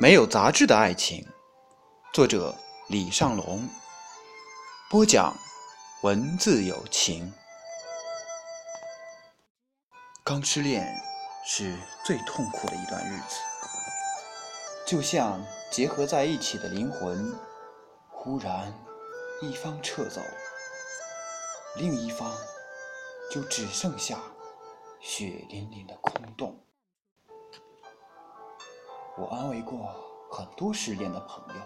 没有杂质的爱情，作者李尚龙。播讲文字有情。刚失恋是最痛苦的一段日子，就像结合在一起的灵魂，忽然一方撤走，另一方就只剩下血淋淋的空洞。我安慰过很多失恋的朋友，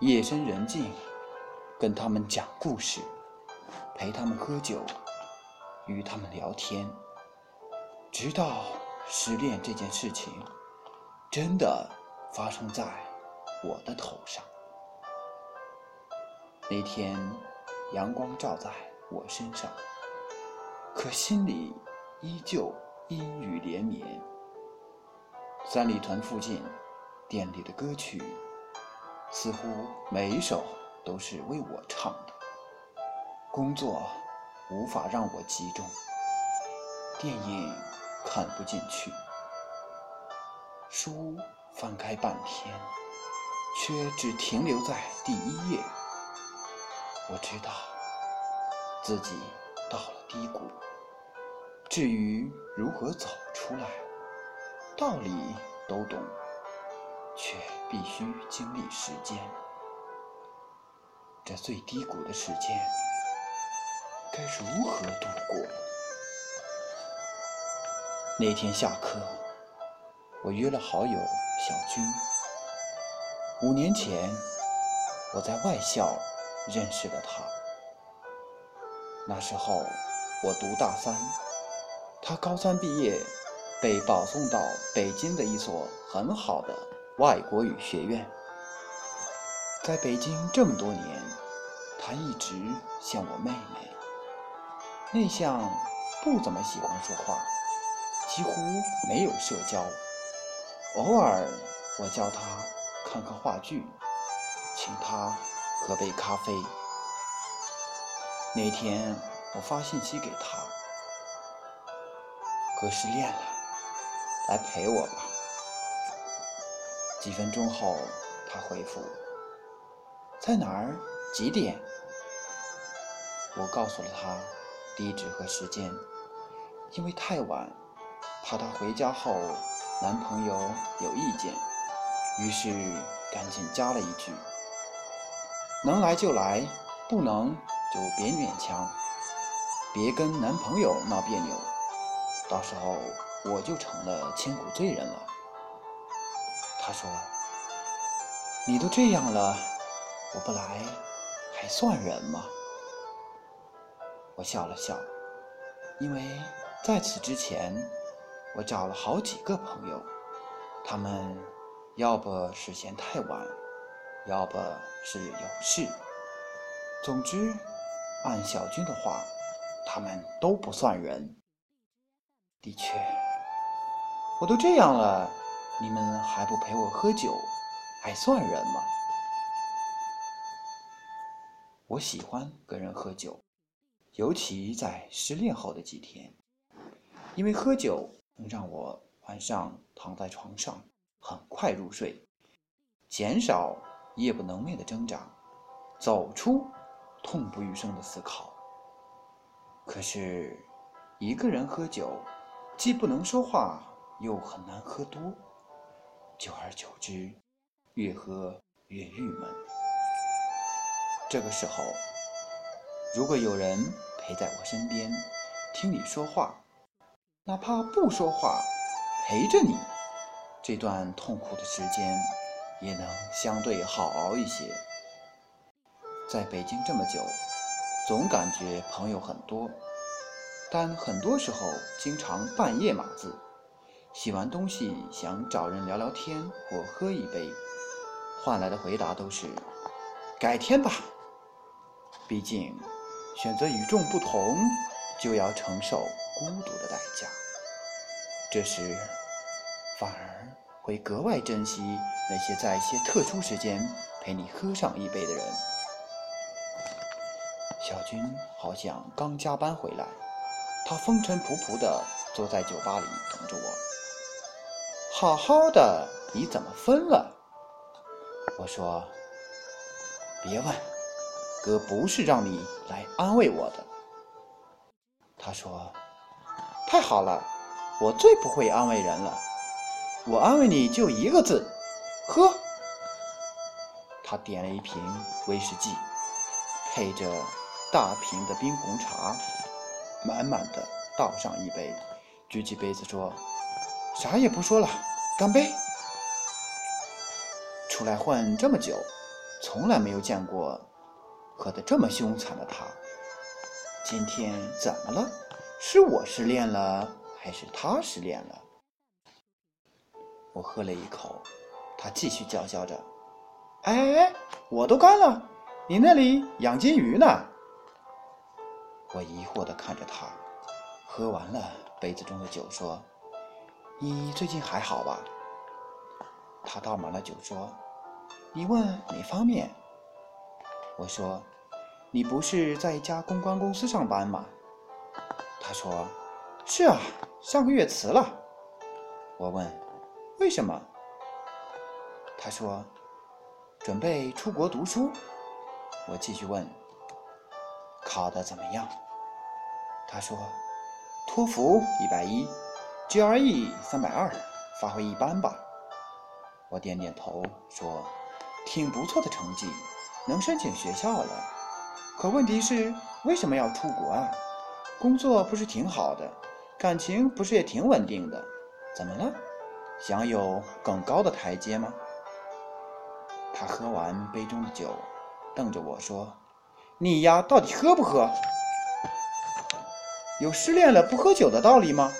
夜深人静，跟他们讲故事，陪他们喝酒，与他们聊天，直到失恋这件事情真的发生在我的头上。那天阳光照在我身上，可心里依旧阴雨连绵。三里屯附近，店里的歌曲似乎每一首都是为我唱的。工作无法让我集中，电影看不进去，书翻开半天，却只停留在第一页。我知道自己到了低谷，至于如何走出来。道理都懂，却必须经历时间。这最低谷的时间，该如何度过？那天下课，我约了好友小军。五年前，我在外校认识了他。那时候我读大三，他高三毕业。被保送到北京的一所很好的外国语学院。在北京这么多年，他一直像我妹妹，内向，不怎么喜欢说话，几乎没有社交。偶尔我叫他看看话剧，请他喝杯咖啡。那天我发信息给他，哥失恋了。来陪我吧。几分钟后，他回复：“在哪儿？几点？”我告诉了他地址和时间，因为太晚，怕他回家后男朋友有意见，于是赶紧加了一句：“能来就来，不能就别勉强，别跟男朋友闹别扭，到时候。”我就成了千古罪人了。他说：“你都这样了，我不来还算人吗？”我笑了笑，因为在此之前，我找了好几个朋友，他们要不是嫌太晚，要不是有事，总之，按小军的话，他们都不算人。的确。我都这样了，你们还不陪我喝酒，还算人吗？我喜欢跟人喝酒，尤其在失恋后的几天，因为喝酒能让我晚上躺在床上很快入睡，减少夜不能寐的挣扎，走出痛不欲生的思考。可是，一个人喝酒，既不能说话。又很难喝多，久而久之，越喝越郁闷。这个时候，如果有人陪在我身边，听你说话，哪怕不说话，陪着你，这段痛苦的时间也能相对好熬一些。在北京这么久，总感觉朋友很多，但很多时候经常半夜码字。洗完东西想找人聊聊天或喝一杯，换来的回答都是“改天吧”。毕竟，选择与众不同，就要承受孤独的代价。这时，反而会格外珍惜那些在一些特殊时间陪你喝上一杯的人。小军好像刚加班回来，他风尘仆仆地坐在酒吧里等着我。好好的你怎么分了？”我说：“别问，哥不是让你来安慰我的。”他说：“太好了，我最不会安慰人了。我安慰你就一个字，喝。”他点了一瓶威士忌，配着大瓶的冰红茶，满满的倒上一杯，举起杯子说：“啥也不说了，干杯！”出来混这么久，从来没有见过喝得这么凶残的他。今天怎么了？是我失恋了，还是他失恋了？我喝了一口，他继续叫嚣着：“哎哎哎，我都干了，你那里养金鱼呢？”我疑惑地看着他，喝完了杯子中的酒，说：“你最近还好吧？”他倒满了酒，说。你问哪方面？我说，你不是在一家公关公司上班吗？他说，是啊，上个月辞了。我问，为什么？他说，准备出国读书。我继续问，考得怎么样？他说，托福一百一，GRE 三百二，发挥一般吧。我点点头说。挺不错的成绩，能申请学校了。可问题是，为什么要出国啊？工作不是挺好的，感情不是也挺稳定的，怎么了？想有更高的台阶吗？他喝完杯中的酒，瞪着我说：“你呀，到底喝不喝？有失恋了不喝酒的道理吗？”